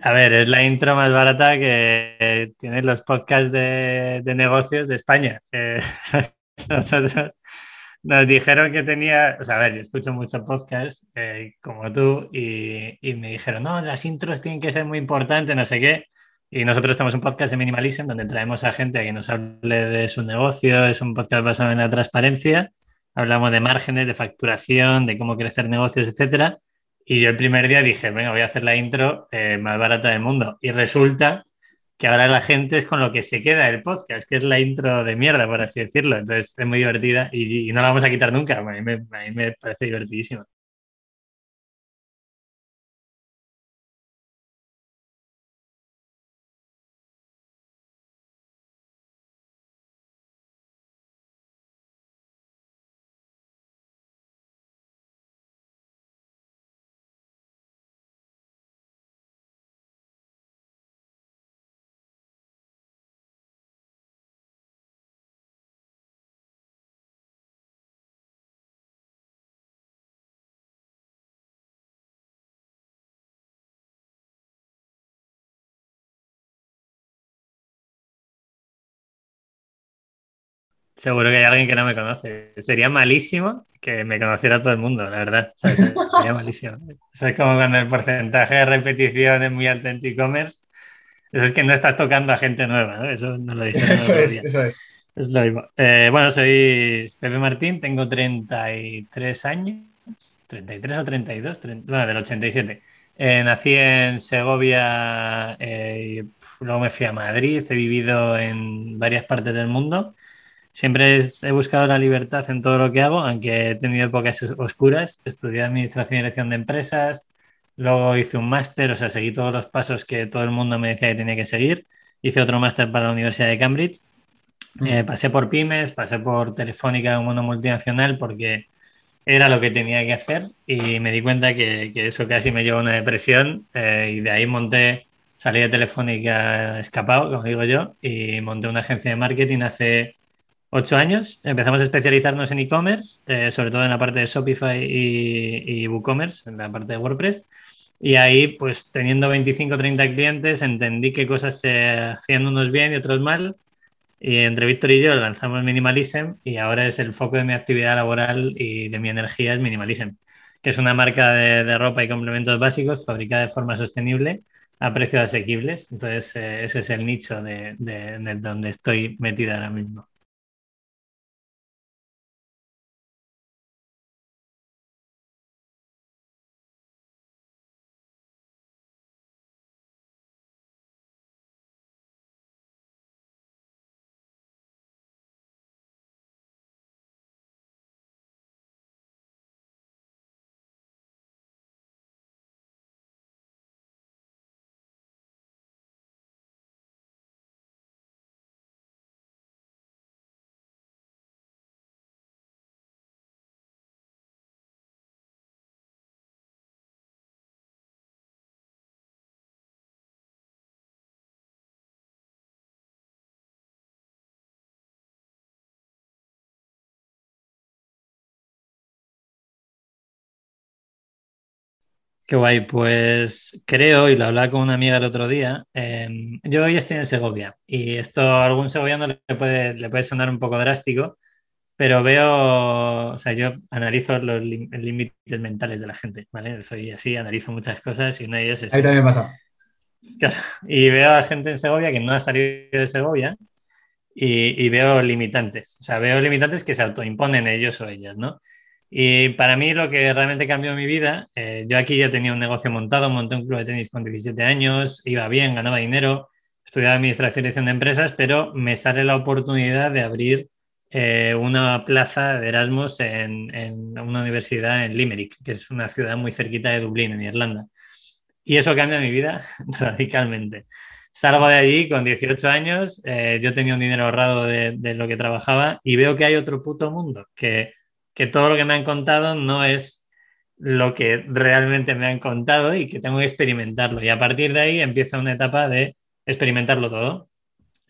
A ver, es la intro más barata que tienen los podcasts de, negocios de España. nosotros nos dijeron que tenía, o sea, a ver, yo escucho muchos podcasts eh, como tú y, y, me dijeron, no, las intros tienen que ser muy importantes, no sé qué. Y nosotros tenemos un podcast de Minimalism donde traemos a gente a que nos hable de su negocio, es un podcast basado en la transparencia, hablamos de márgenes, de facturación, de cómo crecer negocios, etcétera. Y yo el primer día dije, venga, voy a hacer la intro eh, más barata del mundo. Y resulta que ahora la gente es con lo que se queda el podcast, que es la intro de mierda, por así decirlo. Entonces es muy divertida y, no la vamos a quitar nunca. A mí me, a mí me parece divertidísima. Seguro que hay alguien que no me conoce. Sería malísimo que me conociera todo el mundo, la verdad. Sería malísimo. Eso es como cuando el porcentaje de repetición es muy alto en e-commerce. Eso es que no estás tocando a gente nueva, ¿no? Eso no lo dice. eso, es, eso es. Es lo mismo. Eh, bueno, soy Pepe Martín, tengo 33 años. 33 o 32, bueno, del 87. Eh, nací en Segovia, eh, luego me fui a Madrid, he vivido en varias partes del mundo Siempre he buscado la libertad en todo lo que hago, aunque he tenido épocas oscuras. Estudié Administración y Dirección de Empresas, luego hice un máster, o sea, seguí todos los pasos que todo el mundo me decía que tenía que seguir. Hice otro máster para la Universidad de Cambridge. Mm. Eh, pasé por pymes, pasé por Telefónica, un mundo multinacional, porque era lo que tenía que hacer y me di cuenta que, eso casi me llevó a una depresión eh, y de ahí monté, salí de Telefónica escapado, como digo yo, y monté una agencia de marketing hace ocho años. Empezamos a especializarnos en e-commerce, eh, sobre todo en la parte de Shopify y, y WooCommerce, en la parte de WordPress. Y ahí, pues teniendo 25 o 30 clientes, entendí qué cosas se hacían unos bien y otros mal. Y entre Víctor y yo lanzamos Minimalism y ahora es el foco de mi actividad laboral y de mi energía es Minimalism, que es una marca de, ropa y complementos básicos fabricada de forma sostenible a precios asequibles. Entonces, eh, ese es el nicho de, de donde estoy metida ahora mismo. Qué guay, pues creo, y lo hablaba con una amiga el otro día, em, yo hoy estoy en Segovia y esto a algún segoviano le puede, le puede sonar un poco drástico, pero veo, o sea, yo analizo los límites mentales de la gente, ¿vale? Soy así, analizo muchas cosas y uno de ellos es... Ahí también pasa. y veo a gente en Segovia que no ha salido de Segovia y, y veo limitantes, o sea, veo limitantes que se autoimponen ellos o ellas, ¿no? Y para mí lo que realmente cambió mi vida, eh, yo aquí ya tenía un negocio montado, monté un club de tenis con 17 años, iba bien, ganaba dinero, estudiaba administración y dirección de empresas, pero me sale la oportunidad de abrir eh, una plaza de Erasmus en, en, una universidad en Limerick, que es una ciudad muy cerquita de Dublín, en Irlanda. Y eso cambia mi vida radicalmente. Salgo de allí con 18 años, eh, yo tenía un dinero ahorrado de, de lo que trabajaba y veo que hay otro puto mundo, que que todo lo que me han contado no es lo que realmente me han contado y que tengo que experimentarlo. Y a partir de ahí empieza una etapa de experimentarlo todo.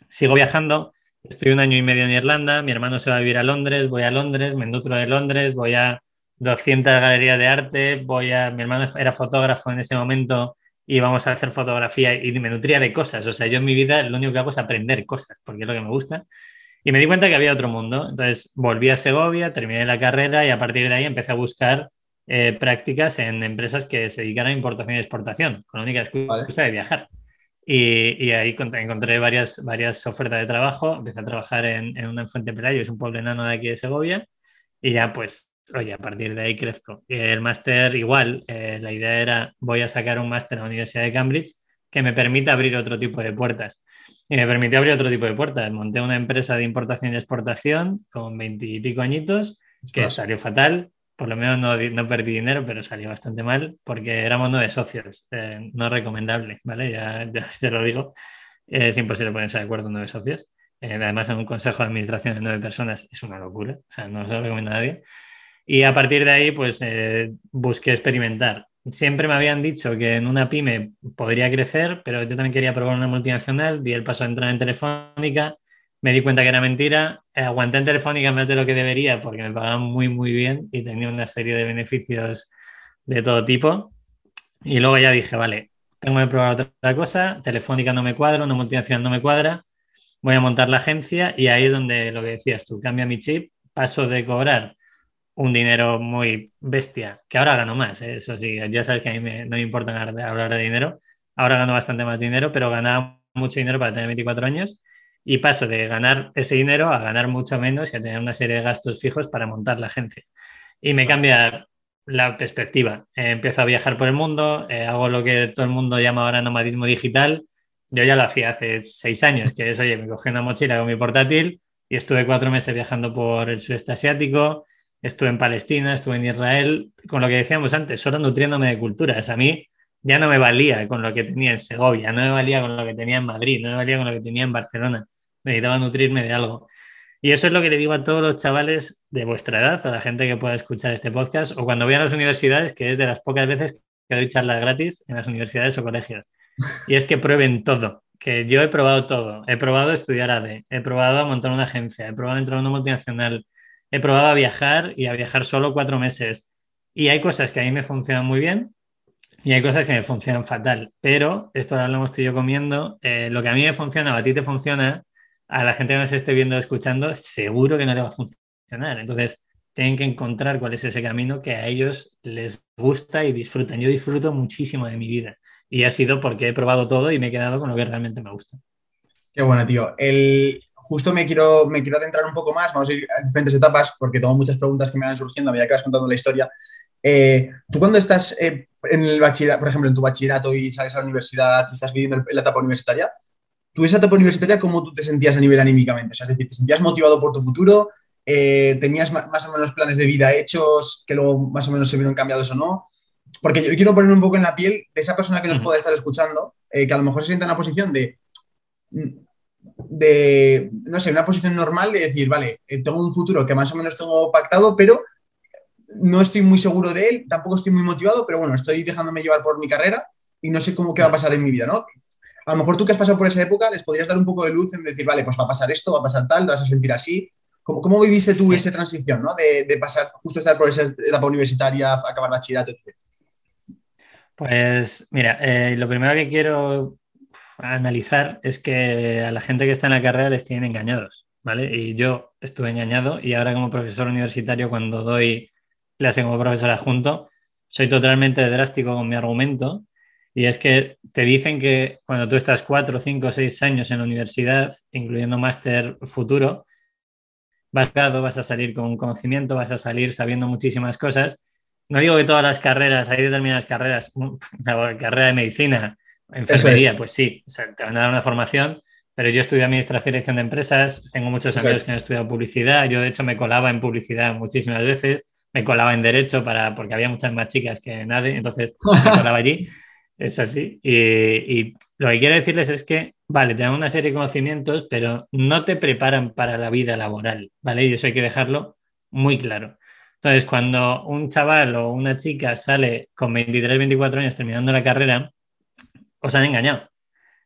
Sigo viajando, estoy un año y medio en Irlanda, mi hermano se va a vivir a Londres, voy a Londres, me nutro de Londres, voy a 200 galerías de arte, voy a, mi hermano era fotógrafo en ese momento y vamos a hacer fotografía y me nutría de cosas. O sea, yo en mi vida lo único que hago es aprender cosas, porque es lo que me gusta. Y me di cuenta que había otro mundo. Entonces volví a Segovia, terminé la carrera y a partir de ahí empecé a buscar eh, prácticas en empresas que se dedican a importación y exportación, con la única excusa de viajar. Y, ahí encontré varias, varias ofertas de trabajo. Empecé a trabajar en, en una fuente Pelayo, es un pueblo enano de aquí de Segovia. Y ya, pues, oye, a partir de ahí crezco. El máster, igual, eh, la idea era: voy a sacar un máster en la Universidad de Cambridge que me permita abrir otro tipo de puertas. Y me permitió abrir otro tipo de puertas. Monté una empresa de importación y exportación con veintipico añitos, que salió fatal por lo menos no, no, perdí dinero, pero salió bastante mal porque éramos nueve socios, eh, no recomendable, ¿vale? Ya, ya te lo digo, es imposible ponerse de acuerdo nueve socios. Eh, además, en un consejo de administración de nueve personas es una locura, o sea, no se lo recomienda a nadie. Y a partir de ahí, pues eh, busqué experimentar. Siempre me habían dicho que en una pyme podría crecer, pero yo también quería probar una multinacional, di el paso a entrar en Telefónica me di cuenta que era mentira, eh, aguanté en Telefónica más de lo que debería porque me pagaban muy, muy bien y tenía una serie de beneficios de todo tipo. Y luego ya dije, vale, tengo que probar otra cosa, Telefónica no me cuadra, una multinacional no me cuadra, voy a montar la agencia y ahí es donde lo que decías tú, cambia mi chip, paso de cobrar un dinero muy bestia, que ahora gano más, ¿eh? eso sí, ya sabes que a mí no me importa hablar de dinero, ahora gano bastante más dinero, pero ganaba mucho dinero para tener 24 años y paso de ganar ese dinero a ganar mucho menos y a tener una serie de gastos fijos para montar la agencia. Y me cambia la perspectiva. Eh, empiezo a viajar por el mundo, eh, hago lo que todo el mundo llama ahora nomadismo digital. Yo ya lo hacía hace seis años, que es, oye, me cogí una mochila con mi portátil y estuve cuatro meses viajando por el sudeste asiático, estuve en Palestina, estuve en Israel, con lo que decíamos antes, solo nutriéndome de culturas. A mí ya no me valía con lo que tenía en Segovia, no me valía con lo que tenía en Madrid, no me valía con lo que tenía en Barcelona necesitaba nutrirme de algo. Y eso es lo que le digo a todos los chavales de vuestra edad, a la gente que pueda escuchar este podcast, o cuando vayan a las universidades, que es de las pocas veces que doy charlas gratis en las universidades o colegios. Y es que prueben todo, que yo he probado todo. He probado estudiar AD, he probado montar una agencia, he probado entrar a una multinacional, he probado a viajar y a viajar solo cuatro meses. Y hay cosas que a mí me funcionan muy bien y hay cosas que me funcionan fatal. Pero esto lo hemos tú yo comiendo. Eh, lo que a mí me funciona a ti te funciona, a la gente que nos esté viendo o escuchando, seguro que no le va a funcionar. Entonces, tienen que encontrar cuál es ese camino que a ellos les gusta y disfrutan. Yo disfruto muchísimo de mi vida y ha sido porque he probado todo y me he quedado con lo que realmente me gusta. Qué bueno, tío. El, justo me quiero, me quiero adentrar un poco más, vamos a ir a diferentes etapas porque tengo muchas preguntas que me van surgiendo a medida que vas contando la historia. Eh, tú cuando estás eh, en el bachillerato, por ejemplo, en tu bachillerato y sales a la universidad y estás viviendo la etapa universitaria, tú esa etapa universitaria, ¿cómo tú te sentías a nivel anímicamente? O sea, es decir, ¿te sentías motivado por tu futuro? Eh, ¿Tenías más o menos planes de vida hechos que luego más o menos se vieron cambiados o no? Porque yo quiero ponerme un poco en la piel de esa persona que nos puede estar escuchando, eh, que a lo mejor se sienta en una posición de, de, no sé, una posición normal de decir, vale, eh, tengo un futuro que más o menos tengo pactado, pero no estoy muy seguro de él, tampoco estoy muy motivado, pero bueno, estoy dejándome llevar por mi carrera y no sé cómo qué va a pasar en mi vida, ¿no? a lo mejor tú que has pasado por esa época les podrías dar un poco de luz en decir, vale, pues va a pasar esto, va a pasar tal, te vas a sentir así. ¿Cómo, cómo viviste tú esa transición, ¿no? De, pasar, justo estar por esa etapa universitaria, acabar bachillerato, etc. Pues mira, eh, lo primero que quiero analizar es que a la gente que está en la carrera les tienen engañados, ¿vale? Y yo estuve engañado y ahora como profesor universitario, cuando doy clase como profesor adjunto, soy totalmente drástico con mi argumento y es que te dicen que cuando tú estás cuatro, cinco, seis años en la universidad, incluyendo máster futuro, vas a, vas a salir con conocimiento, vas a salir sabiendo muchísimas cosas. No digo que todas las carreras, hay determinadas carreras, la carrera de medicina, enfermería, pues sí, te van a dar una formación, pero yo estudié administración y dirección de empresas, tengo muchos amigos que han estudiado publicidad, yo de hecho me colaba en publicidad muchísimas veces, me colaba en derecho para, porque había muchas más chicas que nadie, entonces me colaba allí. Es así. Y, lo que quiero decirles es que, vale, te dan una serie de conocimientos, pero no te preparan para la vida laboral, ¿vale? Y eso hay que dejarlo muy claro. Entonces, cuando un chaval o una chica sale con 23, 24 años terminando la carrera, os han engañado.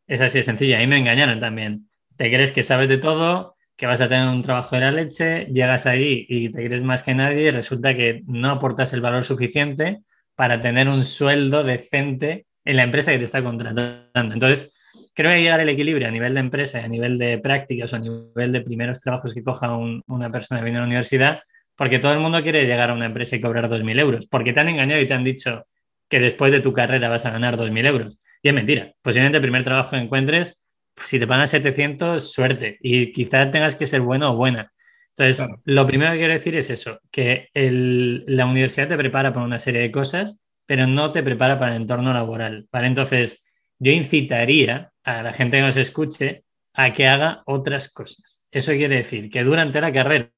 Es así de sencillo. A mí me engañaron también. Te crees que sabes de todo, que vas a tener un trabajo de la leche, llegas ahí y te crees más que nadie y resulta que no aportas el valor suficiente para tener un sueldo decente en la empresa que te está contratando. Entonces, creo que llegar al equilibrio a nivel de empresa, a nivel de prácticas o a nivel de primeros trabajos que coja una persona que viene a la universidad, porque todo el mundo quiere llegar a una empresa y cobrar 2.000 euros, porque te han engañado y te han dicho que después de tu carrera vas a ganar 2.000 euros. Y es mentira. Posiblemente el primer trabajo que encuentres, si te pagan 700, suerte. Y quizás tengas que ser bueno o buena. Entonces, lo primero que quiero decir es eso, que la universidad te prepara para una serie de cosas, pero no te prepara para el entorno laboral. ¿vale? Entonces, yo incitaría a la gente que nos escuche a que haga otras cosas. Eso quiere decir que durante la carrera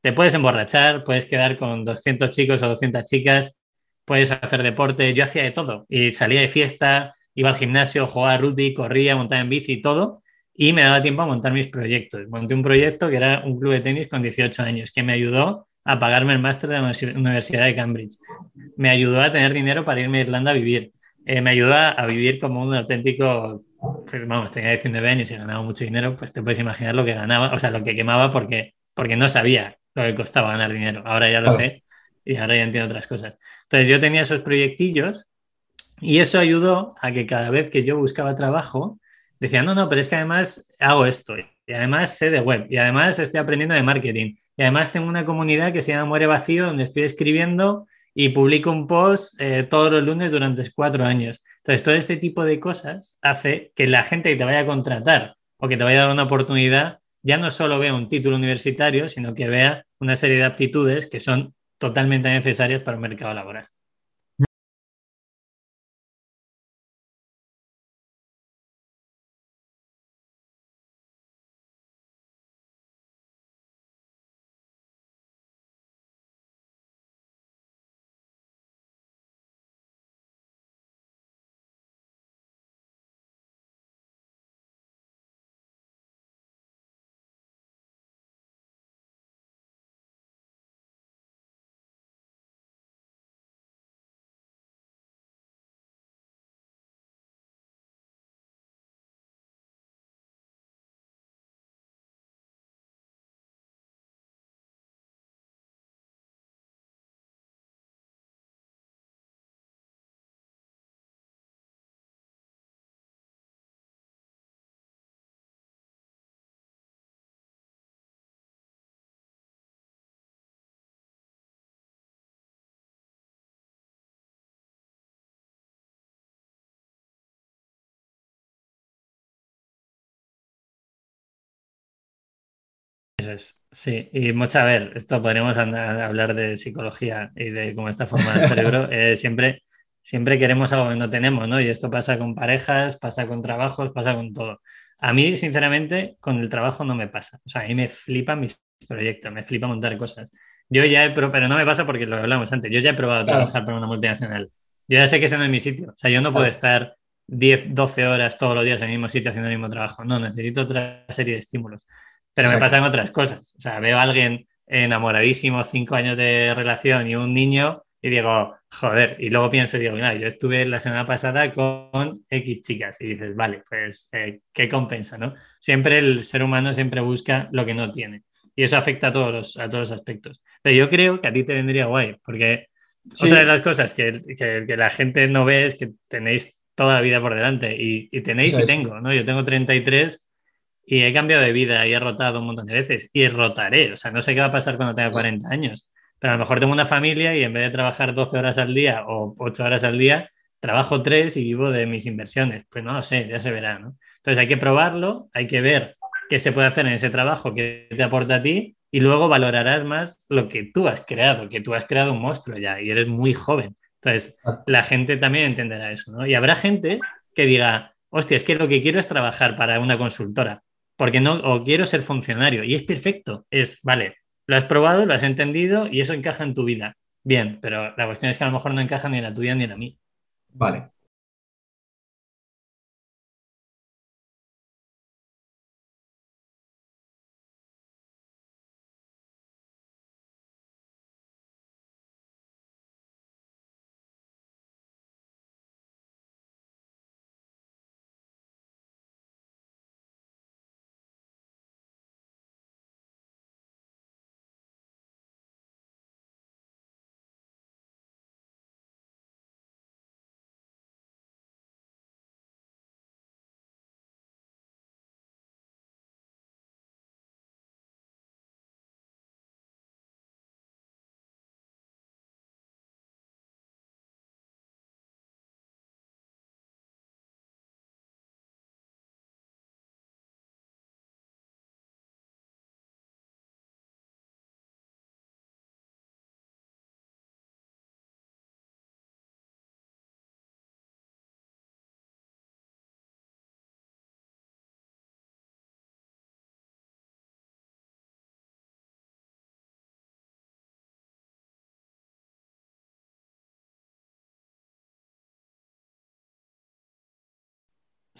te puedes emborrachar, puedes quedar con 200 chicos o 200 chicas, puedes hacer deporte. Yo hacía de todo y salía de fiesta, iba al gimnasio, jugaba rugby, corría, montaba en bici y todo. Y me daba tiempo a montar mis proyectos. Monté un proyecto que era un club de tenis con 18 años, que me ayudó a pagarme el máster de la Universidad de Cambridge. Me ayudó a tener dinero para irme a Irlanda a vivir. Eh, me ayuda a vivir como un auténtico, pues, vamos, tenía 19 años y ganaba mucho dinero, pues te puedes imaginar lo que ganaba, o sea, lo que quemaba porque, porque no sabía lo que costaba ganar dinero. Ahora ya lo sé y ahora ya entiendo otras cosas. Entonces yo tenía esos proyectillos y eso ayudó a que cada vez que yo buscaba trabajo, decía, no, no, pero es que además hago esto y además sé de web y además estoy aprendiendo de marketing y además tengo una comunidad que se llama Muere Vacío donde estoy escribiendo y publico un post eh, todos los lunes durante cuatro años. Entonces, todo este tipo de cosas hace que la gente que te vaya a contratar o que te vaya a dar una oportunidad ya no solo vea un título universitario, sino que vea una serie de aptitudes que son totalmente necesarias para el mercado laboral. Sí. Y mucho, a ver, esto podríamos hablar de psicología y de cómo está formado el cerebro. Eh, siempre, siempre queremos algo que no tenemos, ¿no? Y esto pasa con parejas, pasa con trabajos, pasa con todo. A mí, sinceramente, con el trabajo no me pasa. O sea, a mí me flipan mis proyectos, me flipa montar cosas. Yo ya he probado, pero no me pasa porque lo hablamos antes, yo ya he probado trabajar para una multinacional. Yo ya sé que ese no es mi sitio. O sea, yo no puedo estar 10, 12 horas todos los días en el mismo sitio haciendo el mismo trabajo. No, necesito otra serie de estímulos. Pero me pasan otras cosas. O sea, veo a alguien enamoradísimo, cinco años de relación y un niño y digo, joder, y luego pienso, digo, mira, yo estuve la semana pasada con X chicas y dices, vale, pues, eh, ¿qué compensa, no? Siempre el ser humano siempre busca lo que no tiene y eso afecta a todos los, a todos los aspectos. Pero yo creo que a ti te vendría guay, porque otra de las cosas que, que, la gente no ve es que tenéis toda la vida por delante y, y tenéis y tengo, ¿no? Yo tengo 33 y he cambiado de vida y he rotado un montón de veces y rotaré. O sea, no sé qué va a pasar cuando tenga 40 años, pero a lo mejor tengo una familia y en vez de trabajar 12 horas al día o 8 horas al día, trabajo 3 y vivo de mis inversiones. Pues no lo sé, ya se verá, ¿no? Entonces hay que probarlo, hay que ver qué se puede hacer en ese trabajo que te aporta a ti y luego valorarás más lo que tú has creado, que tú has creado un monstruo ya y eres muy joven. Entonces, la gente también entenderá eso, ¿no? Y habrá gente que diga, hostia, es que lo que quiero es trabajar para una consultora porque no, o quiero ser funcionario. Y es perfecto. Es, vale, lo has probado, lo has entendido y eso encaja en tu vida. Bien, pero la cuestión es que a lo mejor no encaja ni en la tuya ni en la mía. Vale.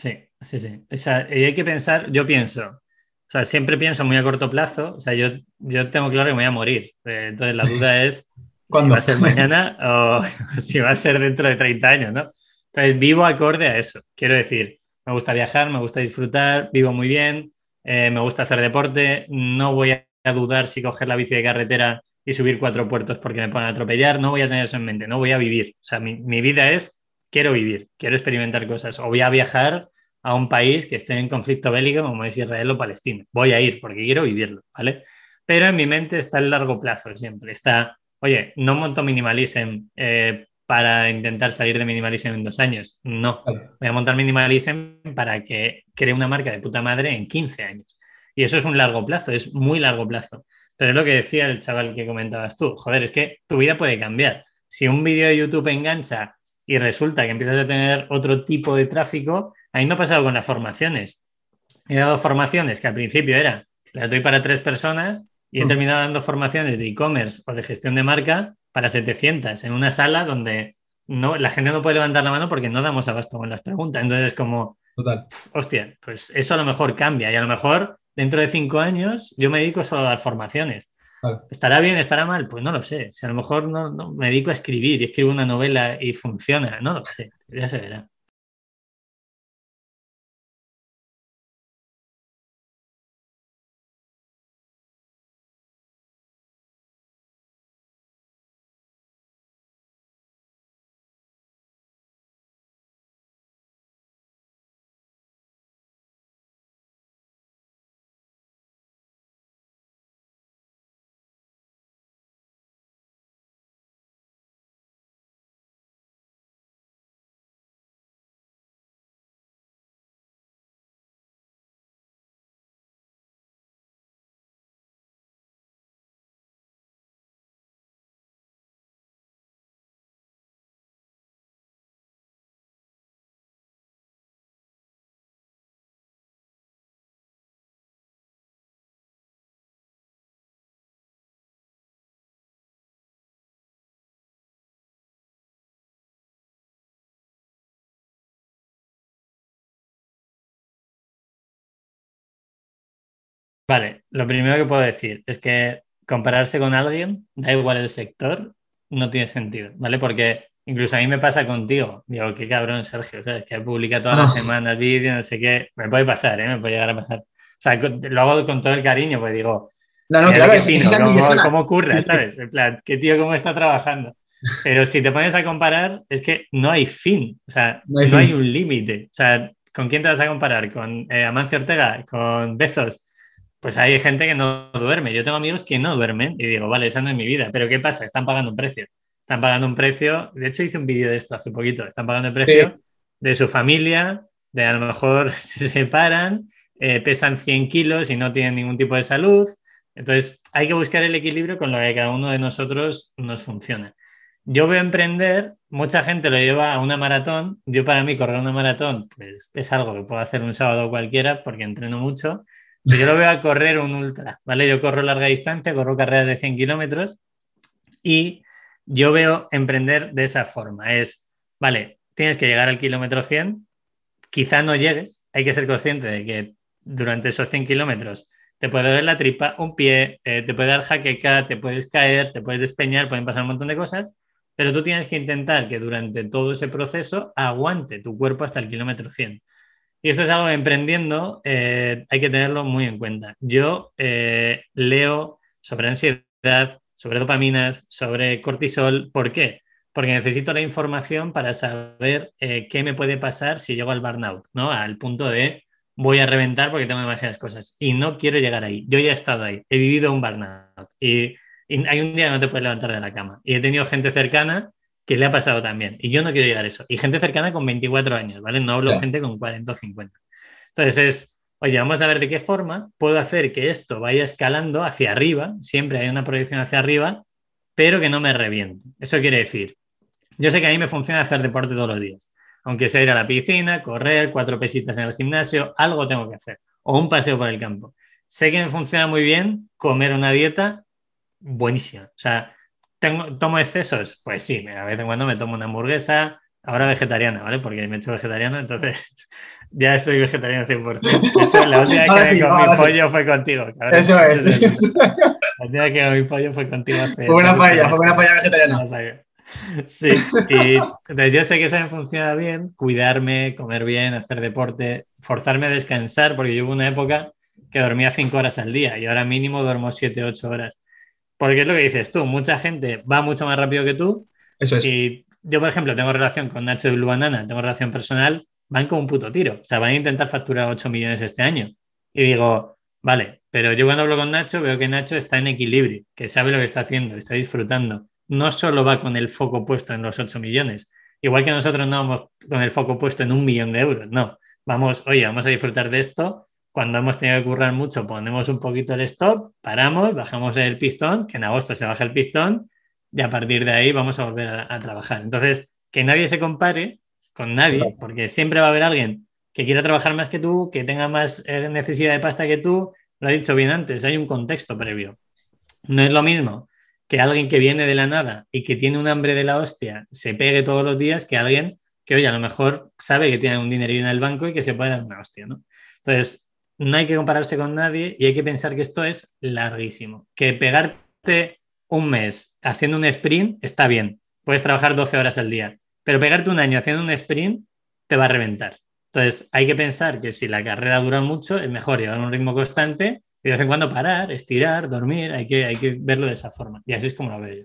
Sí, sí, sí. O sea, y hay que pensar, yo pienso, o sea, siempre pienso muy a corto plazo, o sea, yo, yo tengo claro que me voy a morir. Eh, entonces la duda es si va a ser mañana o si va a ser dentro de 30 años, ¿no? Entonces vivo acorde a eso. Quiero decir, me gusta viajar, me gusta disfrutar, vivo muy bien, eh, me gusta hacer deporte, no voy a dudar si coger la bici de carretera y subir cuatro puertos porque me pueden atropellar, no voy a tener eso en mente, no voy a vivir. O sea, mi, mi vida es, quiero vivir, quiero experimentar cosas, o voy a viajar a un país que esté en conflicto bélico como es Israel o Palestina. Voy a ir porque quiero vivirlo, ¿vale? Pero en mi mente está el largo plazo siempre. Está, oye, no monto minimalism eh, para intentar salir de minimalism en dos años. No, voy a montar minimalism para que cree una marca de puta madre en 15 años. Y eso es un largo plazo, es muy largo plazo. Pero es lo que decía el chaval que comentabas tú. Joder, es que tu vida puede cambiar. Si un vídeo de YouTube engancha y resulta que empiezas a tener otro tipo de tráfico, a mí me ha pasado con las formaciones. He dado formaciones que al principio era, las doy para tres personas y he mm. terminado dando formaciones de e-commerce o de gestión de marca para 700 en una sala donde no, la gente no puede levantar la mano porque no damos abasto con las preguntas. Entonces es como, Total. hostia, pues eso a lo mejor cambia y a lo mejor dentro de cinco años yo me dedico solo a dar formaciones. ¿Estará bien, estará mal? Pues no lo sé. Si a lo mejor no, no, me dedico a escribir y escribo una novela y funciona, no lo sé, ya se verá. Vale, lo primero que puedo decir es que compararse con alguien, da igual el sector, no tiene sentido, ¿vale? Porque incluso a mí me pasa contigo, digo, qué cabrón, Sergio, ¿sabes? Que publica todas las semanas vídeos, no sé qué, me puede pasar, ¿eh? Me puede llegar a pasar. O sea, lo hago con todo el cariño, pues digo, no, no, claro, ¿cómo, ¿cómo, ocurre, ¿sabes? En plan, qué tío, cómo está trabajando. Pero si te pones a comparar, es que no hay fin, o sea, no hay, un límite. O sea, ¿con quién te vas a comparar? ¿Con eh, Amancio Ortega? ¿Con Bezos? Pues hay gente que no duerme. Yo tengo amigos que no duermen y digo, vale, esa no es mi vida. Pero ¿qué pasa? Están pagando un precio. Están pagando un precio. De hecho, hice un vídeo de esto hace poquito. Están pagando el precio de su familia, de a lo mejor se separan, eh, pesan 100 kilos y no tienen ningún tipo de salud. Entonces, hay que buscar el equilibrio con lo que cada uno de nosotros nos funciona. Yo veo emprender, mucha gente lo lleva a una maratón. Yo para mí correr una maratón pues, es algo que puedo hacer un sábado cualquiera porque entreno mucho yo lo veo a correr un ultra, ¿vale? Yo corro larga distancia, corro carreras de 100 kilómetros y yo veo emprender de esa forma. Es, vale, tienes que llegar al kilómetro 100, quizá no llegues, hay que ser consciente de que durante esos 100 kilómetros te puede doler la tripa, un pie, eh, te puede dar jaqueca, te puedes caer, te puedes despeñar, pueden pasar un montón de cosas, pero tú tienes que intentar que durante todo ese proceso aguante tu cuerpo hasta el kilómetro 100. Y esto es algo que emprendiendo eh, hay que tenerlo muy en cuenta. Yo eh, leo sobre ansiedad, sobre dopaminas, sobre cortisol. ¿Por qué? Porque necesito la información para saber eh, qué me puede pasar si llego al burnout, ¿no? Al punto de voy a reventar porque tengo demasiadas cosas. Y no quiero llegar ahí. Yo ya he estado ahí. He vivido un burnout. Y, y hay un día que no te puedes levantar de la cama. Y he tenido gente cercana que le ha pasado también. Y yo no quiero llegar a eso. Y gente cercana con 24 años, ¿vale? No hablo gente con 40 o 50. Entonces es, oye, vamos a ver de qué forma puedo hacer que esto vaya escalando hacia arriba, siempre hay una proyección hacia arriba, pero que no me reviente. Eso quiere decir, yo sé que a mí me funciona hacer deporte todos los días. Aunque sea ir a la piscina, correr, cuatro pesitas en el gimnasio, algo tengo que hacer. O un paseo por el campo. Sé que me funciona muy bien comer una dieta buenísima. O sea, ¿Tomo excesos? Pues sí, a vez en cuando me tomo una hamburguesa, ahora vegetariana, ¿vale? Porque me he hecho vegetariana, entonces ya soy vegetariano 100%. la última vez que comí pollo fue contigo. Eso es. La última vez que comí pollo fue contigo. Hace fue una paella, fue una paella vegetariana. Sí, y entonces yo sé que eso me funciona bien, cuidarme, comer bien, hacer deporte, forzarme a descansar, porque yo hubo una época que dormía 5 horas al día y ahora mínimo duermo 7, 8 horas. Porque es lo que dices tú, mucha gente va mucho más rápido que tú. Eso es. Y yo, por ejemplo, tengo relación con Nacho de Blue Banana, tengo relación personal, van con un puto tiro. O sea, van a intentar facturar 8 millones este año. Y digo, vale, pero yo cuando hablo con Nacho veo que Nacho está en equilibrio, que sabe lo que está haciendo, está disfrutando. No solo va con el foco puesto en los 8 millones. Igual que nosotros no vamos con el foco puesto en un millón de euros, no. Vamos, oye, vamos a disfrutar de esto. Cuando hemos tenido que currar mucho, ponemos un poquito el stop, paramos, bajamos el pistón, que en agosto se baja el pistón, y a partir de ahí vamos a volver a, trabajar. Entonces, que nadie se compare con nadie, porque siempre va a haber alguien que quiera trabajar más que tú, que tenga más eh, necesidad de pasta que tú. Lo he dicho bien antes, hay un contexto previo. No es lo mismo que alguien que viene de la nada y que tiene un hambre de la hostia se pegue todos los días que alguien que, oye, a lo mejor sabe que tiene un dinero en el banco y que se puede dar una hostia, ¿no? Entonces, no hay que compararse con nadie y hay que pensar que esto es larguísimo. Que pegarte un mes haciendo un sprint está bien, puedes trabajar 12 horas al día, pero pegarte un año haciendo un sprint te va a reventar. Entonces, hay que pensar que si la carrera dura mucho, es mejor llevar un ritmo constante y de vez en cuando parar, estirar, dormir, hay que, hay que verlo de esa forma. Y así es como lo veo yo.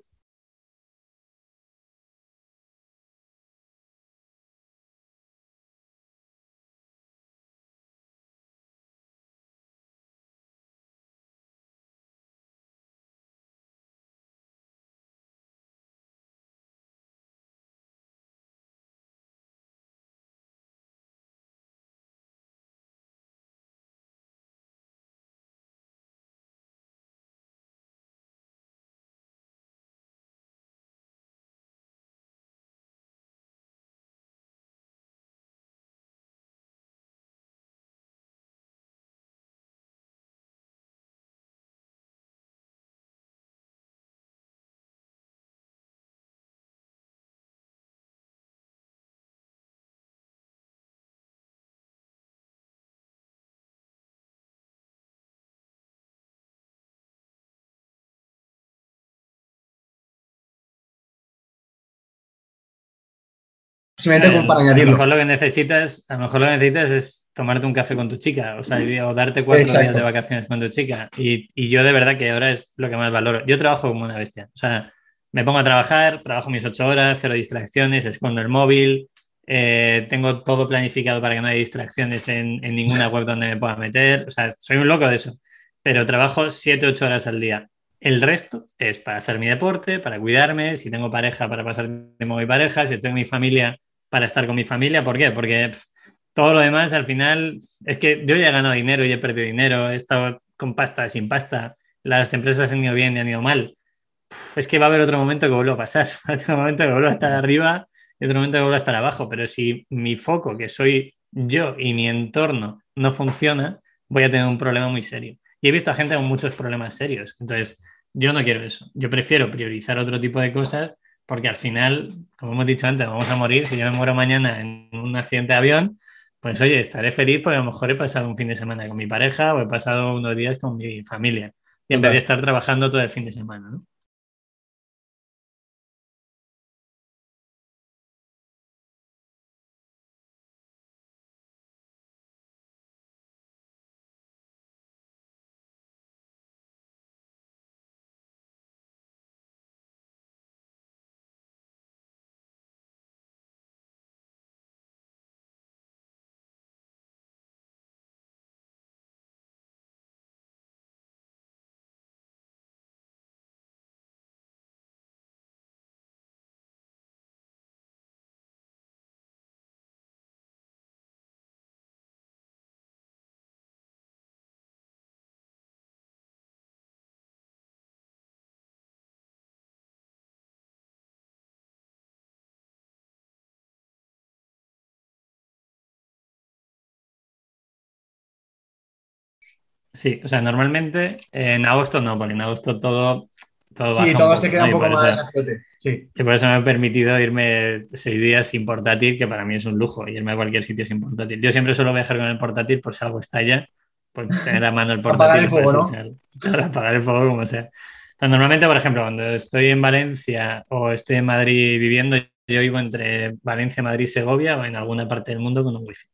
Simplemente para añadirlo. A lo mejor lo que necesitas, a lo mejor lo que necesitas es tomarte un café con tu chica, o sea, o darte cuatro días de vacaciones con tu chica. Y, y, yo de verdad que ahora es lo que más valoro. Yo trabajo como una bestia. O sea, me pongo a trabajar, trabajo mis ocho horas, cero distracciones, escondo el móvil, eh, tengo todo planificado para que no haya distracciones en, en, ninguna web donde me pueda meter. O sea, soy un loco de eso. Pero trabajo siete, ocho horas al día. El resto es para hacer mi deporte, para cuidarme, si tengo pareja, para pasar tiempo con mi pareja, si tengo mi familia, para estar con mi familia. ¿Por qué? Porque todo lo demás al final es que yo ya he ganado dinero y he perdido dinero, he estado con pasta, sin pasta, las empresas han ido bien y han ido mal. es que va a haber otro momento que vuelva a pasar, otro momento que vuelva a estar arriba y otro momento que vuelva a estar abajo. Pero si mi foco, que soy yo y mi entorno, no funciona, voy a tener un problema muy serio. Y he visto a gente con muchos problemas serios. Entonces, yo no quiero eso. Yo prefiero priorizar otro tipo de cosas porque al final, como hemos dicho antes, vamos a morir. Si yo me muero mañana en un accidente de avión, pues oye, estaré feliz porque a lo mejor he pasado un fin de semana con mi pareja o he pasado unos días con mi familia y en vez de estar trabajando todo el fin de semana, ¿no? Sí, o sea, normalmente en agosto no, porque en agosto todo todo Sí, todo se queda un poco por más eso- a flote. Sí, y por eso me ha permitido irme seis días sin portátil, que para mí es un lujo, irme a cualquier sitio sin portátil. Yo siempre suelo viajar con el portátil por si algo estalla, pues tener a mano el portátil. Apagar el fuego, ¿no? Claro, apagar el fuego como sea. O sea, normalmente, por ejemplo, cuando estoy en Valencia o estoy en Madrid viviendo, yo vivo entre Valencia, Madrid, Segovia o en alguna parte del mundo con un wifi.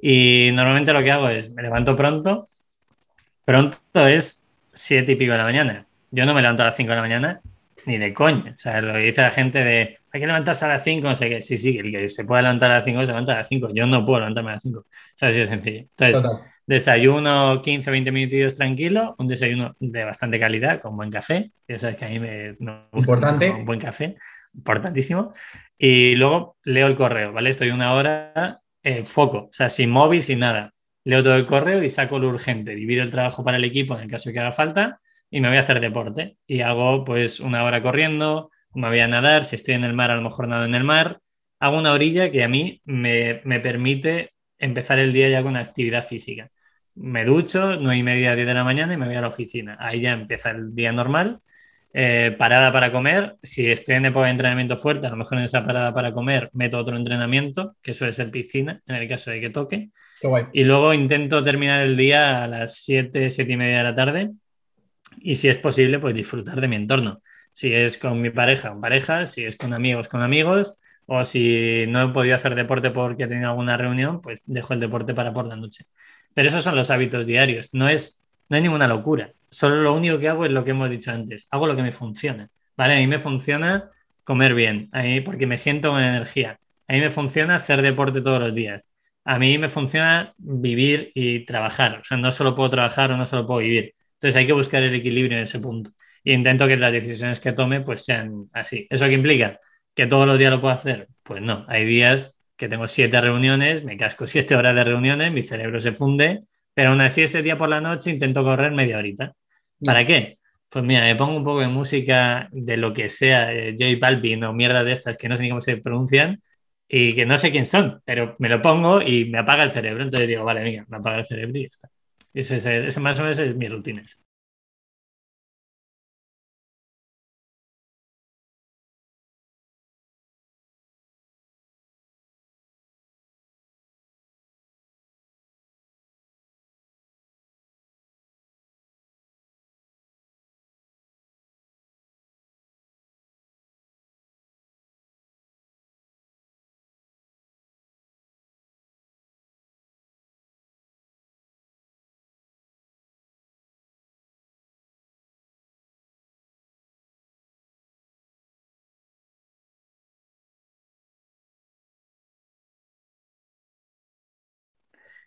Y normalmente lo que hago es, me levanto pronto, pronto es siete y pico de la mañana. Yo no me levanto a las 5 de la mañana ni de coña. O sea, lo que dice la gente de hay que levantarse a las 5, no sé qué. Sí, sí, el que se pueda levantar a las 5 se levanta a las 5. Yo no puedo levantarme a las 5. O sea, así de sencillo. Entonces, total. desayuno 15, 20 minutillos tranquilo, un desayuno de bastante calidad, con buen café. Ya sabes que a mí me, me gusta Importante. un buen café, importantísimo. Y luego leo el correo, ¿vale? Estoy una hora eh, foco, o sea, sin móvil, sin nada. Leo todo el correo y saco lo urgente. Divido el trabajo para el equipo en el caso que haga falta y me voy a hacer deporte. Y hago pues una hora corriendo, me voy a nadar, si estoy en el mar, a lo mejor nado en el mar. Hago una orilla que a mí me, me permite empezar el día ya con actividad física. Me ducho, 9 y media, 10 de la mañana y me voy a la oficina. Ahí ya empieza el día normal. Eh, parada para comer. Si estoy en época de entrenamiento fuerte, a lo mejor en esa parada para comer meto otro entrenamiento, que suele ser piscina, en el caso de que toque. Qué guay. Y luego intento terminar el día a las 7, 7 y media de la tarde. Y si es posible, pues disfrutar de mi entorno. Si es con mi pareja, con pareja, si es con amigos, con amigos. O si no he podido hacer deporte porque he tenido alguna reunión, pues dejo el deporte para por la noche. Pero esos son los hábitos diarios. No es, no hay ninguna locura. Solo lo único que hago es lo que hemos dicho antes. Hago lo que me funciona. ¿Vale? A mí me funciona comer bien, a mí porque me siento con energía. A mí me funciona hacer deporte todos los días. A mí me funciona vivir y trabajar. O sea, no solo puedo trabajar o no solo puedo vivir. Entonces hay que buscar el equilibrio en ese punto. E intento que las decisiones que tome pues sean así. ¿Eso qué implica? ¿Que todos los días lo puedo hacer? Pues no. Hay días que tengo siete reuniones, me casco siete horas de reuniones, mi cerebro se funde, pero aún así ese día por la noche intento correr media horita. ¿Para qué? Pues mira, me pongo un poco de música de lo que sea, eh, J Balvin o mierda de estas que no sé ni cómo se pronuncian y que no sé quién son, pero me lo pongo y me apaga el cerebro. Entonces digo, vale, venga, me apaga el cerebro y ya está. Ese, es el- ese más o menos es mi rutina.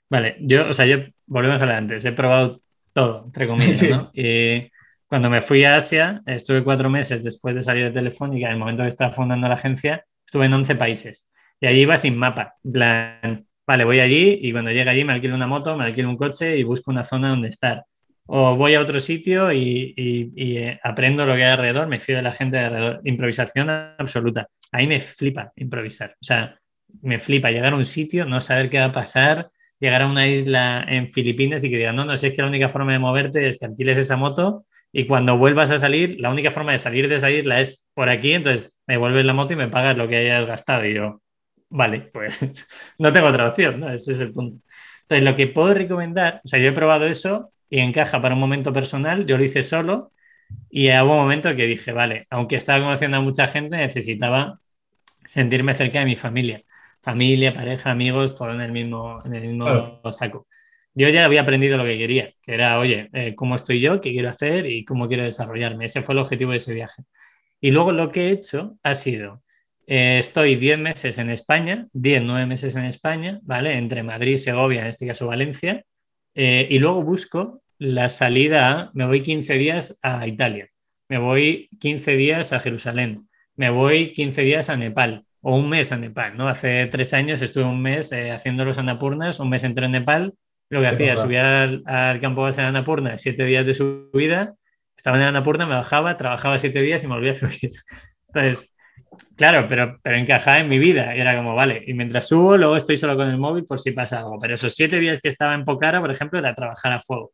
Vale, yo, o sea, yo, volvemos adelante, he probado todo, entre comillas, Sí. ¿no? Y cuando me fui a Asia, estuve cuatro meses después de salir de Telefónica, en el momento que estaba fundando la agencia, estuve en 11 países. Y allí iba sin mapa, en plan, vale, voy allí y cuando llegue allí me alquilo una moto, me alquilo un coche y busco una zona donde estar. O voy a otro sitio y, y- y, eh, aprendo lo que hay alrededor, me fío de la gente de alrededor. Improvisación absoluta. A mí me flipa improvisar. O sea, me flipa llegar a un sitio, no saber qué va a pasar, llegar a una isla en Filipinas y que digan, no, no, si es que la única forma de moverte es que alquiles esa moto y cuando vuelvas a salir, la única forma de salir de esa isla es por aquí, entonces me vuelves la moto y me pagas lo que hayas gastado. Y yo, vale, pues no tengo otra opción, ¿no? Ese es el punto. Entonces, lo que puedo recomendar, o sea, yo he probado eso y encaja para un momento personal, yo lo hice solo y hubo un momento que dije, vale, aunque estaba conociendo a mucha gente, necesitaba sentirme cerca de mi familia. Familia, pareja, amigos, todo en el mismo, en el mismo Claro. saco. Yo ya había aprendido lo que quería, que era, oye, eh, ¿cómo estoy yo? ¿Qué quiero hacer? ¿Y cómo quiero desarrollarme? Ese fue el objetivo de ese viaje. Y luego lo que he hecho ha sido, eh, estoy 10 meses en España, 10, 9 meses en España, ¿vale? Entre Madrid y Segovia, en este caso Valencia, eh, y luego busco la salida, me voy 15 días a Italia, me voy 15 días a Jerusalén, me voy 15 días a Nepal o un mes a Nepal, ¿no? Hace tres años estuve un mes eh, haciendo los Annapurnas, un mes entero en Nepal, lo que Qué hacía, subía al, al campo base de Annapurna, siete días de subida, estaba en Annapurna, me bajaba, trabajaba siete días y me volvía a subir. Entonces, claro, pero, pero encajaba en mi vida. Y era como, vale, y mientras subo, luego estoy solo con el móvil por si pasa algo. Pero esos siete días que estaba en Pocara, por ejemplo, era trabajar a fuego.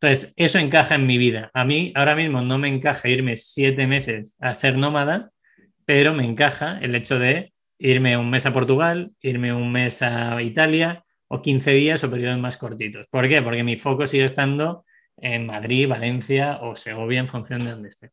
Entonces, eso encaja en mi vida. A mí ahora mismo no me encaja irme siete meses a ser nómada, pero me encaja el hecho de irme un mes a Portugal, irme un mes a Italia o 15 días o periodos más cortitos. ¿Por qué? Porque mi foco sigue estando en Madrid, Valencia o Segovia en función de donde esté.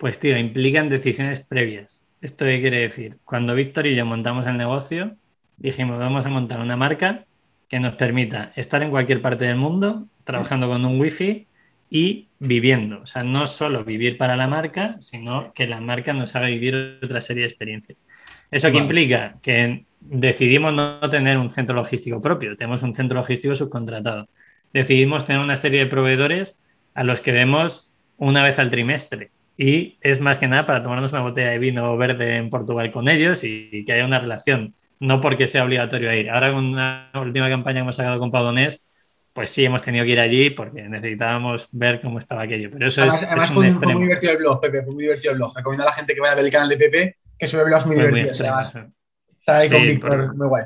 Pues tío, implican decisiones previas. ¿Esto qué quiere decir? Cuando Víctor y yo montamos el negocio, dijimos, vamos a montar una marca que nos permita estar en cualquier parte del mundo, trabajando con un wifi y viviendo. O sea, no solo vivir para la marca, sino que la marca nos haga vivir otra serie de experiencias. ¿Eso qué implica? Que decidimos no tener un centro logístico propio, tenemos un centro logístico subcontratado. Decidimos tener una serie de proveedores a los que vemos una vez al trimestre y es más que nada para tomarnos una botella de vino verde en Portugal con ellos y, que haya una relación, no porque sea obligatorio ir. Ahora con una última campaña que hemos sacado con Paudonés, pues sí hemos tenido que ir allí porque necesitábamos ver cómo estaba aquello. Pero eso además, es, además fue, fue, muy divertido el blog, Pepe, fue muy divertido el blog. Recomiendo a la gente que vaya a ver el canal de Pepe, que sube blogs muy divertidos. está ahí con Víctor, muy guay.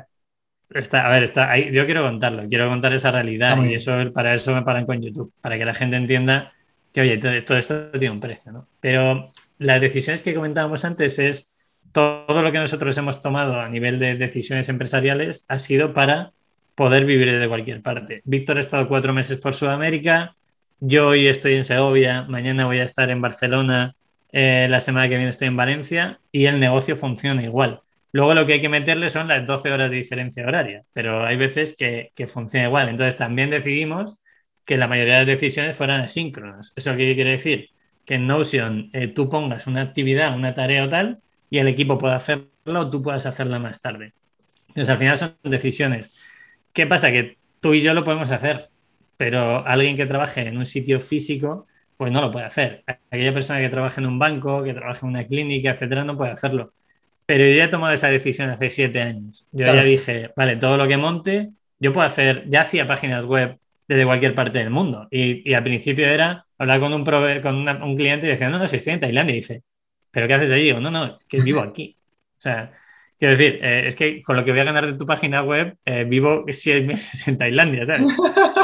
Está, a ver, está ahí, yo quiero contarlo, quiero contar esa realidad y eso para eso me paran con YouTube, para que la gente entienda que oye, todo, esto tiene un precio, ¿no? Pero las decisiones que comentábamos antes es todo lo que nosotros hemos tomado a nivel de decisiones empresariales ha sido para poder vivir desde cualquier parte. Víctor ha estado cuatro meses por Sudamérica, yo hoy estoy en Segovia, mañana voy a estar en Barcelona, eh, la semana que viene estoy en Valencia y el negocio funciona igual. Luego lo que hay que meterle son las 12 horas de diferencia horaria, pero hay veces que, que funciona igual. Entonces también decidimos que la mayoría de las decisiones fueran asíncronas. ¿Eso qué quiere decir? Que en Notion eh, tú pongas una actividad, una tarea o tal, y el equipo pueda hacerla o tú puedas hacerla más tarde. Entonces, al final son decisiones. ¿Qué pasa? Que tú y yo lo podemos hacer, pero alguien que trabaje en un sitio físico, pues no lo puede hacer. Aquella persona que trabaja en un banco, que trabaja en una clínica, etcétera, no puede hacerlo. Pero yo ya he tomado esa decisión hace siete años. Yo ya dije, vale, todo lo que monte, yo puedo hacer, ya hacía páginas web desde cualquier parte del mundo. Y, al principio era hablar con un, con un cliente y decía, no, no, si estoy en Tailandia. Y dice, ¿pero qué haces allí? Digo, no, no, es que vivo aquí. O sea, quiero decir, eh, es que con lo que voy a ganar de tu página web, eh, vivo seis meses en Tailandia, ¿sabes?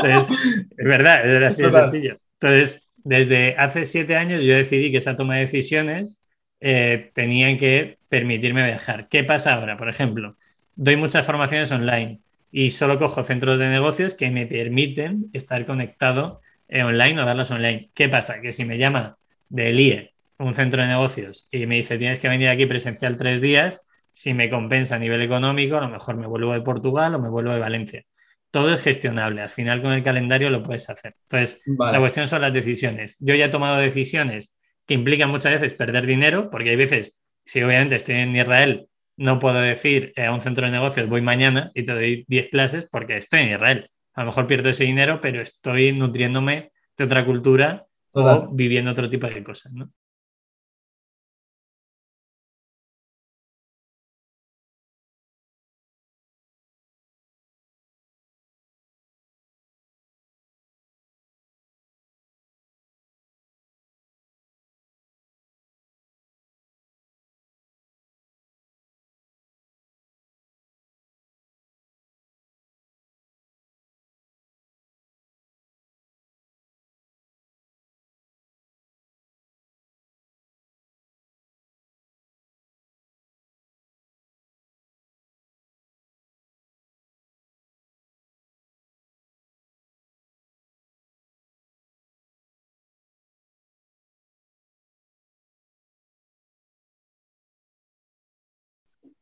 Entonces, es verdad, es así de sencillo. Entonces, desde hace siete años yo decidí que esa toma de decisiones eh, tenían que permitirme viajar. ¿Qué pasa ahora? Por ejemplo, doy muchas formaciones online y solo cojo centros de negocios que me permiten estar conectado eh, online o darlas online. ¿Qué pasa? Que si me llama del IE, un centro de negocios, y me dice tienes que venir aquí presencial tres días, si me compensa a nivel económico, a lo mejor me vuelvo de Portugal o me vuelvo de Valencia. Todo es gestionable. Al final con el calendario lo puedes hacer. Entonces, la cuestión son las decisiones. Yo ya he tomado decisiones que implican muchas veces perder dinero, porque hay veces, si obviamente estoy en Israel no puedo decir a un centro de negocios voy mañana y te doy 10 clases porque estoy en Israel. A lo mejor pierdo ese dinero, pero estoy nutriéndome de otra cultura o viviendo otro tipo de cosas, ¿no?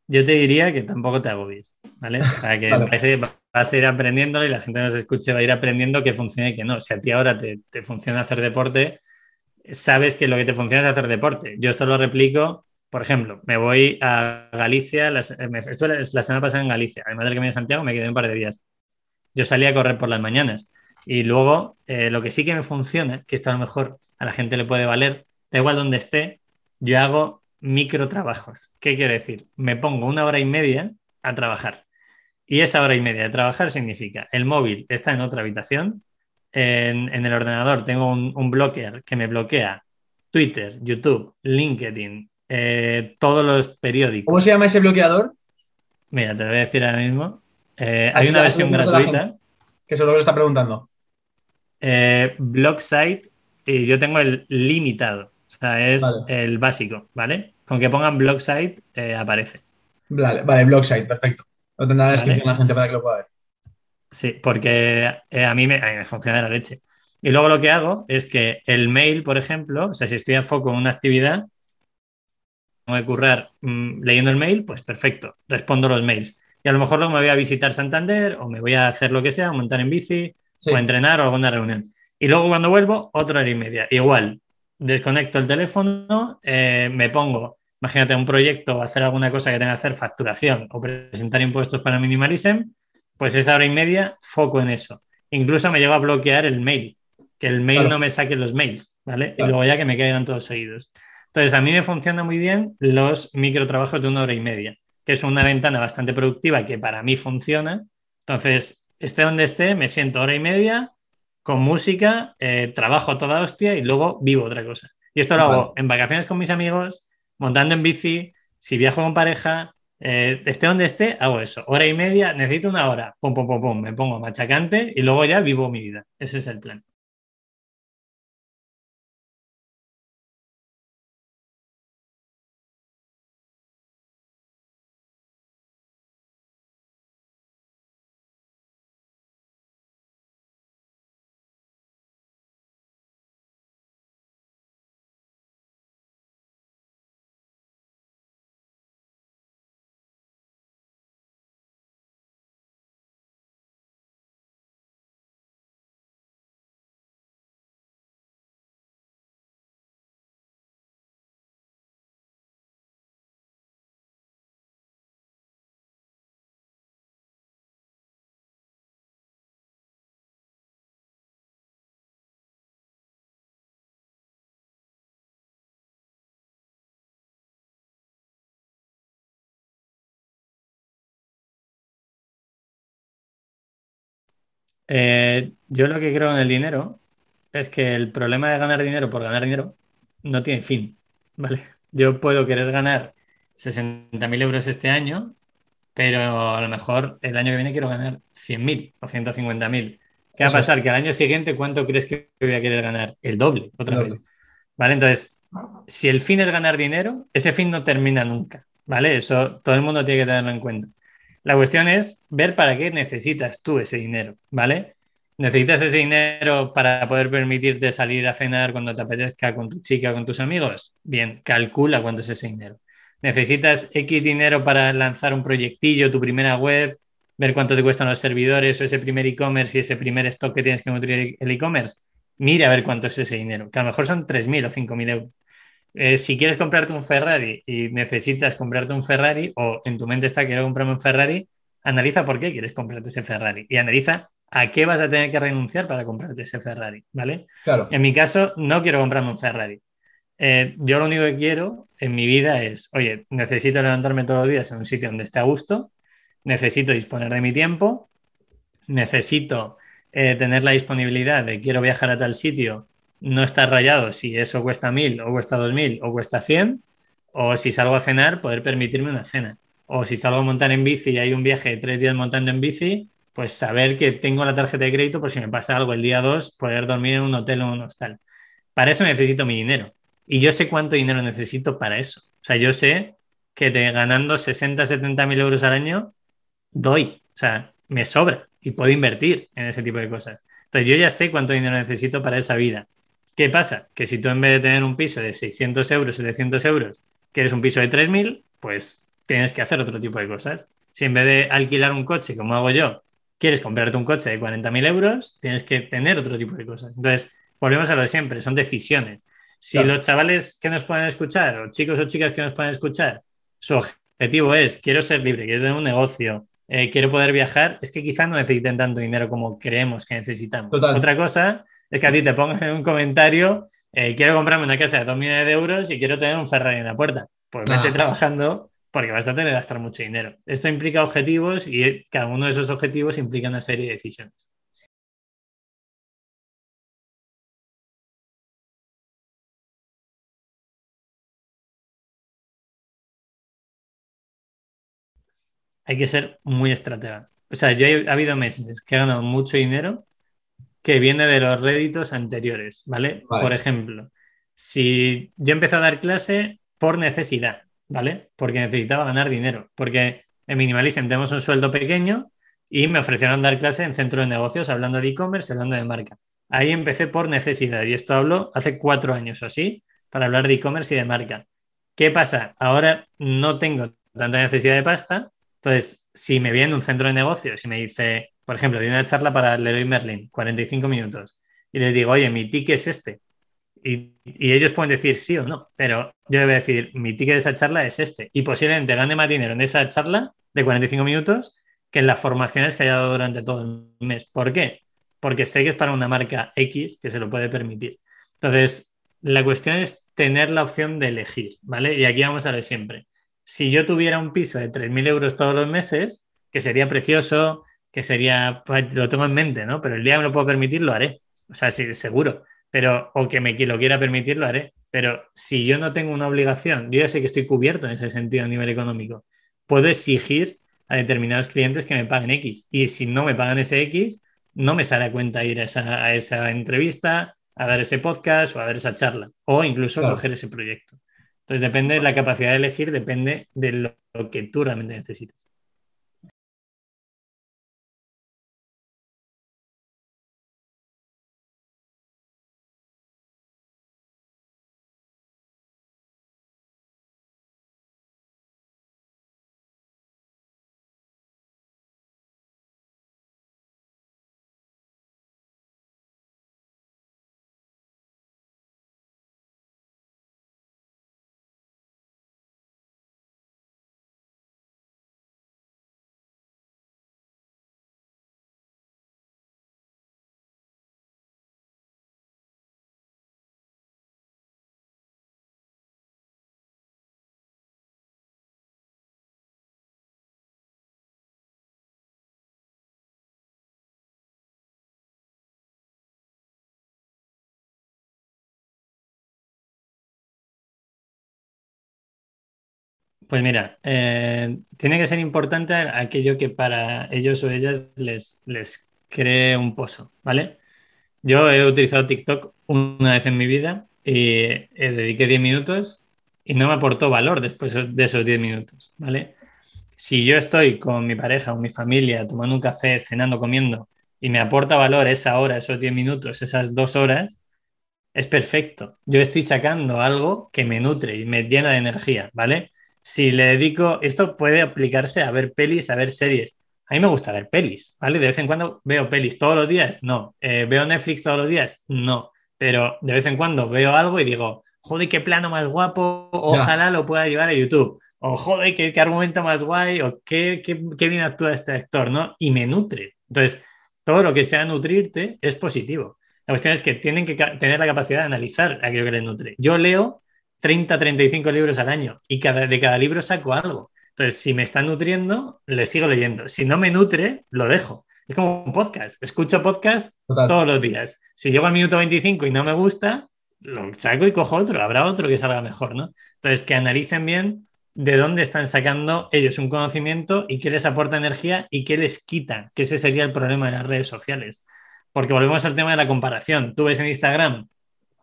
Yo te diría que tampoco te agobies, ¿vale? Para que vas, a ir, aprendiendo y la gente nos escuche va a ir aprendiendo qué funciona y qué no. Si a ti ahora te, funciona hacer deporte, sabes que lo que te funciona es hacer deporte. Yo esto lo replico, por ejemplo, me voy a Galicia, la, estuve la semana pasada en Galicia, además del que me de Santiago, me quedé un par de días. Yo salí a correr por las mañanas y luego eh, lo que sí que me funciona, que esto a lo mejor a la gente le puede valer, da igual donde esté, yo hago microtrabajos. ¿Qué quiere decir? Me pongo una hora y media a trabajar. Y esa hora y media de trabajar significa, el móvil está en otra habitación, en, el ordenador tengo un, blocker que me bloquea Twitter, YouTube, LinkedIn, eh, todos los periódicos. ¿Cómo se llama ese bloqueador? Mira, te lo voy a decir ahora mismo. Eh, hay una versión gratuita. Que lo que lo está preguntando. Eh, site y yo tengo el limitado. O sea, es el básico, ¿vale? Con que pongan blog site eh, aparece. Vale, vale, blog site, perfecto. Lo tendrá en la descripción la gente para que lo pueda ver. Sí, porque eh, a, mí me, funciona la leche. Y luego lo que hago es que el mail, por ejemplo, o sea, si estoy a foco en una actividad, tengo que currar mm, leyendo el mail, pues perfecto, respondo los mails. Y a lo mejor luego me voy a visitar Santander o me voy a hacer lo que sea, montar en bici o entrenar o alguna reunión. Y luego cuando vuelvo, otra hora y media. Igual, desconecto el teléfono, eh, me pongo, imagínate un proyecto, hacer alguna cosa que tenga que hacer, facturación o presentar impuestos para Minimalism, pues esa hora y media foco en eso. Incluso me llego a bloquear el mail, que el mail no me saque los mails, ¿vale? Y luego ya que me caigan todos seguidos. Entonces, a mí me funcionan muy bien los microtrabajos de una hora y media, que es una ventana bastante productiva que para mí funciona. Entonces, esté donde esté, me siento hora y media, con música, eh, trabajo toda hostia y luego vivo otra cosa. Y esto lo hago en vacaciones con mis amigos, montando en bici, si viajo con pareja, eh, esté donde esté, hago eso. Hora y media, necesito una hora, pum, pum, pum, pum, me pongo machacante y luego ya vivo mi vida. Ese es el plan. Eh, yo lo que creo en el dinero es que el problema de ganar dinero por ganar dinero no tiene fin, ¿vale? Yo puedo querer ganar 60.000 euros este año, pero a lo mejor el año que viene quiero ganar 100.000 o 150.000. ¿Qué va a pasar? Que al año siguiente, ¿cuánto crees que voy a querer ganar? El doble, otra vez. ¿Vale? Entonces, si el fin es ganar dinero, ese fin no termina nunca, ¿vale? Eso todo el mundo tiene que tenerlo en cuenta. La cuestión es ver para qué necesitas tú ese dinero, ¿vale? ¿Necesitas ese dinero para poder permitirte salir a cenar cuando te apetezca con tu chica con tus amigos? Bien, calcula cuánto es ese dinero. ¿Necesitas X dinero para lanzar un proyectillo, tu primera web, ver cuánto te cuestan los servidores o ese primer e-commerce y ese primer stock que tienes que nutrir el e-commerce? Mira a ver cuánto es ese dinero, que a lo mejor son 3.000 o 5.000 euros. Eh, si quieres comprarte un Ferrari y necesitas comprarte un Ferrari, o en tu mente está quiero comprarme un Ferrari, analiza por qué quieres comprarte ese Ferrari y analiza a qué vas a tener que renunciar para comprarte ese Ferrari, ¿vale? Claro. En mi caso, no quiero comprarme un Ferrari. Eh, yo lo único que quiero en mi vida es, oye, necesito levantarme todos los días en un sitio donde esté a gusto, necesito disponer de mi tiempo, necesito eh, tener la disponibilidad de quiero viajar a tal sitio no está rayado si eso cuesta mil o cuesta dos mil o cuesta cien, o si salgo a cenar, poder permitirme una cena. O si salgo a montar en bici y hay un viaje de tres días montando en bici, pues saber que tengo la tarjeta de crédito por si me pasa algo el día dos, poder dormir en un hotel o un hostal. Para eso necesito mi dinero. Y yo sé cuánto dinero necesito para eso. O sea, yo sé que ganando 60, 70 mil euros al año, doy. O sea, me sobra y puedo invertir en ese tipo de cosas. Entonces, yo ya sé cuánto dinero necesito para esa vida. ¿Qué pasa? Que si tú en vez de tener un piso de 600 euros, 700 euros, quieres un piso de 3.000, pues tienes que hacer otro tipo de cosas. Si en vez de alquilar un coche, como hago yo, quieres comprarte un coche de 40.000 euros, tienes que tener otro tipo de cosas. Entonces, volvemos a lo de siempre, son decisiones. Si los chavales que nos pueden escuchar, o chicos o chicas que nos pueden escuchar, su objetivo es, quiero ser libre, quiero tener un negocio, eh, quiero poder viajar, es que quizás no necesiten tanto dinero como creemos que necesitamos. Otra cosa es que a ti te pongan en un comentario, eh, quiero comprarme una casa de 2 millones de euros y quiero tener un Ferrari en la puerta. Pues vete trabajando porque vas a tener que gastar mucho dinero. Esto implica objetivos y cada uno de esos objetivos implica una serie de decisiones. Hay que ser muy estratega. O sea, yo he, ha habido meses que he ganado mucho dinero que viene de los réditos anteriores, ¿vale? Por ejemplo, si yo empecé a dar clase por necesidad, ¿vale? Porque necesitaba ganar dinero, porque en Minimalism tenemos un sueldo pequeño y me ofrecieron dar clase en centro de negocios hablando de e-commerce, hablando de marca. Ahí empecé por necesidad y esto hablo hace cuatro años o así para hablar de e-commerce y de marca. ¿Qué pasa? Ahora no tengo tanta necesidad de pasta, entonces si me viene un centro de negocios y me dice, por ejemplo, de una charla para Leroy Merlin, 45 minutos, y les digo, oye, mi ticket es este, y, ellos pueden decir sí o no, pero yo voy a decir, mi ticket de esa charla es este. Y posiblemente gane más dinero en esa charla de 45 minutos que en las formaciones que haya dado durante todo el mes. ¿Por qué? Porque sé que es para una marca X que se lo puede permitir. Entonces, la cuestión es tener la opción de elegir, ¿vale? Y aquí vamos a ver siempre. Si yo tuviera un piso de 3.000 euros todos los meses, que sería precioso, que sería, pues, lo tengo en mente, ¿no? Pero el día que me lo puedo permitir, lo haré. O sea, sí, seguro pero o que me lo quiera permitir, lo haré. Pero si yo no tengo una obligación, yo ya sé que estoy cubierto en ese sentido a nivel económico, puedo exigir a determinados clientes que me paguen X. Y si no me pagan ese X, no me sale a cuenta ir a esa, entrevista, a dar ese podcast o a dar esa charla, o incluso coger ese proyecto. Entonces depende de la capacidad de elegir, depende de lo que tú realmente necesitas. Pues mira, eh, tiene que ser importante aquello que para ellos o ellas les, les cree un pozo, ¿vale? Yo he utilizado TikTok una vez en mi vida y dediqué 10 minutos y no me aportó valor después de esos 10 minutos, ¿vale? Si yo estoy con mi pareja o mi familia tomando un café, cenando, comiendo y me aporta valor esa hora, esos 10 minutos, esas dos horas, es perfecto. Yo estoy sacando algo que me nutre y me llena de energía, ¿vale? Si le dedico, esto puede aplicarse a ver pelis, a ver series. A mí me gusta ver pelis, ¿vale? De vez en cuando veo pelis todos los días, no. Eh, ¿Veo Netflix todos los días? No. Pero de vez en cuando veo algo y digo, joder, qué plano más guapo, ojalá lo pueda llevar a YouTube. O joder, qué, argumento más guay, o qué, qué, qué, bien actúa este actor, ¿no? Y me nutre. Entonces, todo lo que sea nutrirte es positivo. La cuestión es que tienen que tener la capacidad de analizar aquello que les nutre. Yo leo 30, 35 libros al año y cada, de cada libro saco algo. Entonces, si me está nutriendo, le sigo leyendo. Si no me nutre, lo dejo. Es como un podcast. Escucho podcast todos los días. Si llego al minuto 25 y no me gusta, lo saco y cojo otro. Habrá otro que salga mejor, ¿no? Entonces, que analicen bien de dónde están sacando ellos un conocimiento y qué les aporta energía y qué les quita, que ese sería el problema de las redes sociales. Porque volvemos al tema de la comparación. Tú ves en Instagram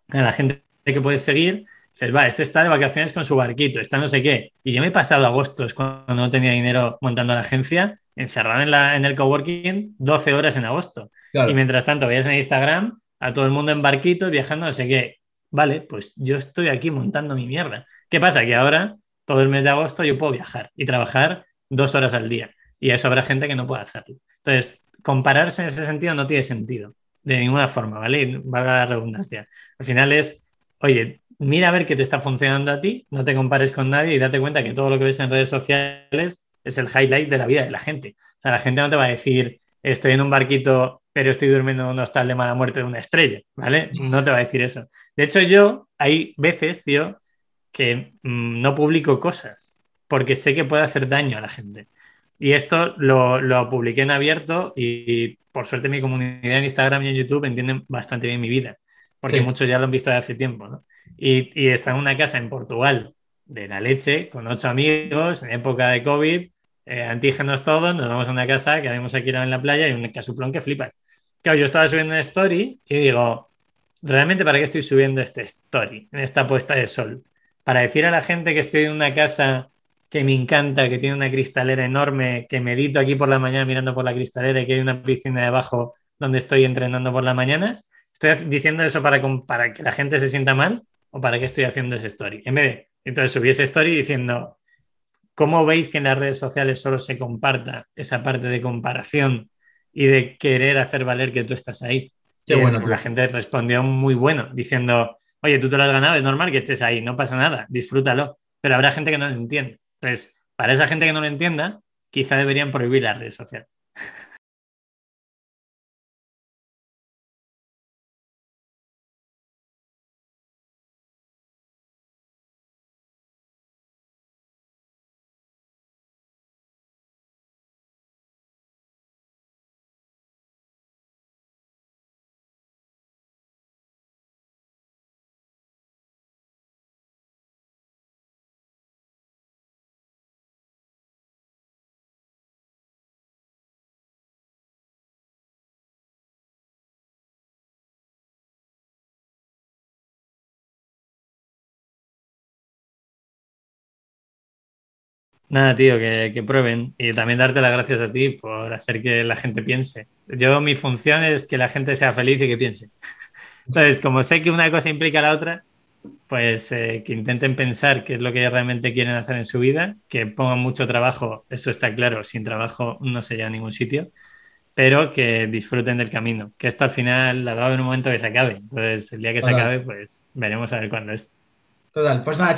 a la gente que puedes seguir Dices, va, este está de vacaciones con su barquito, está no sé qué. Y yo me he pasado agosto, cuando no tenía dinero montando la agencia, encerrado en, la, en el coworking 12 horas en agosto. Y mientras tanto veías en Instagram a todo el mundo en barquitos viajando no sé qué. Vale, pues yo estoy aquí montando mi mierda. ¿Qué pasa? Que ahora todo el mes de agosto yo puedo viajar y trabajar dos horas al día. Y eso habrá gente que no puede hacerlo. Entonces, compararse en ese sentido no tiene sentido, de ninguna forma, ¿vale? Valga la redundancia. Al final es, oye, mira a ver qué te está funcionando a ti, no te compares con nadie y date cuenta que todo lo que ves en redes sociales es el highlight de la vida de la gente. O sea, la gente no te va a decir, estoy en un barquito, pero estoy durmiendo en un hostal de mala muerte de una estrella, ¿vale? No te va a decir eso. De hecho, yo hay veces, tío, que mm, no publico cosas porque sé que puede hacer daño a la gente. Y esto lo, lo publiqué en abierto y, por suerte mi comunidad en Instagram y en YouTube entienden bastante bien mi vida, porque muchos ya lo han visto de hace tiempo, ¿no? Y, y está en una casa en Portugal de la leche, con ocho amigos, en época de COVID, eh, antígenos todos, nos vamos a una casa que habíamos aquí en la playa y un casuplón que flipas. Claro, yo estaba subiendo una story y digo, ¿realmente para qué estoy subiendo este story en esta puesta de sol? Para decir a la gente que estoy en una casa que me encanta, que tiene una cristalera enorme, que medito aquí por la mañana mirando por la cristalera y que hay una piscina debajo donde estoy entrenando por las mañanas. ¿Estoy diciendo eso para, para que la gente se sienta mal o para qué estoy haciendo ese story? En vez de, entonces subí ese story diciendo, ¿cómo veis que en las redes sociales solo se comparta esa parte de comparación y de querer hacer valer que tú estás ahí? Qué bueno, la gente respondió muy bueno, diciendo, oye, tú te lo has ganado, es normal que estés ahí, no pasa nada, disfrútalo. Pero habrá gente que no lo entiende. Entonces, para esa gente que no lo entienda, quizá deberían prohibir las redes sociales. Nada, tío, que, prueben y también darte las gracias a ti por hacer que la gente piense. Yo, mi función es que la gente sea feliz y que piense. Entonces, como sé que una cosa implica la otra, pues eh, que intenten pensar qué es lo que realmente quieren hacer en su vida, que pongan mucho trabajo, eso está claro, sin trabajo no se llega a ningún sitio, pero que disfruten del camino, que esto al final va a haber un momento que se acabe. Entonces, el día que se acabe, pues veremos a ver cuándo es. Total, pues nada,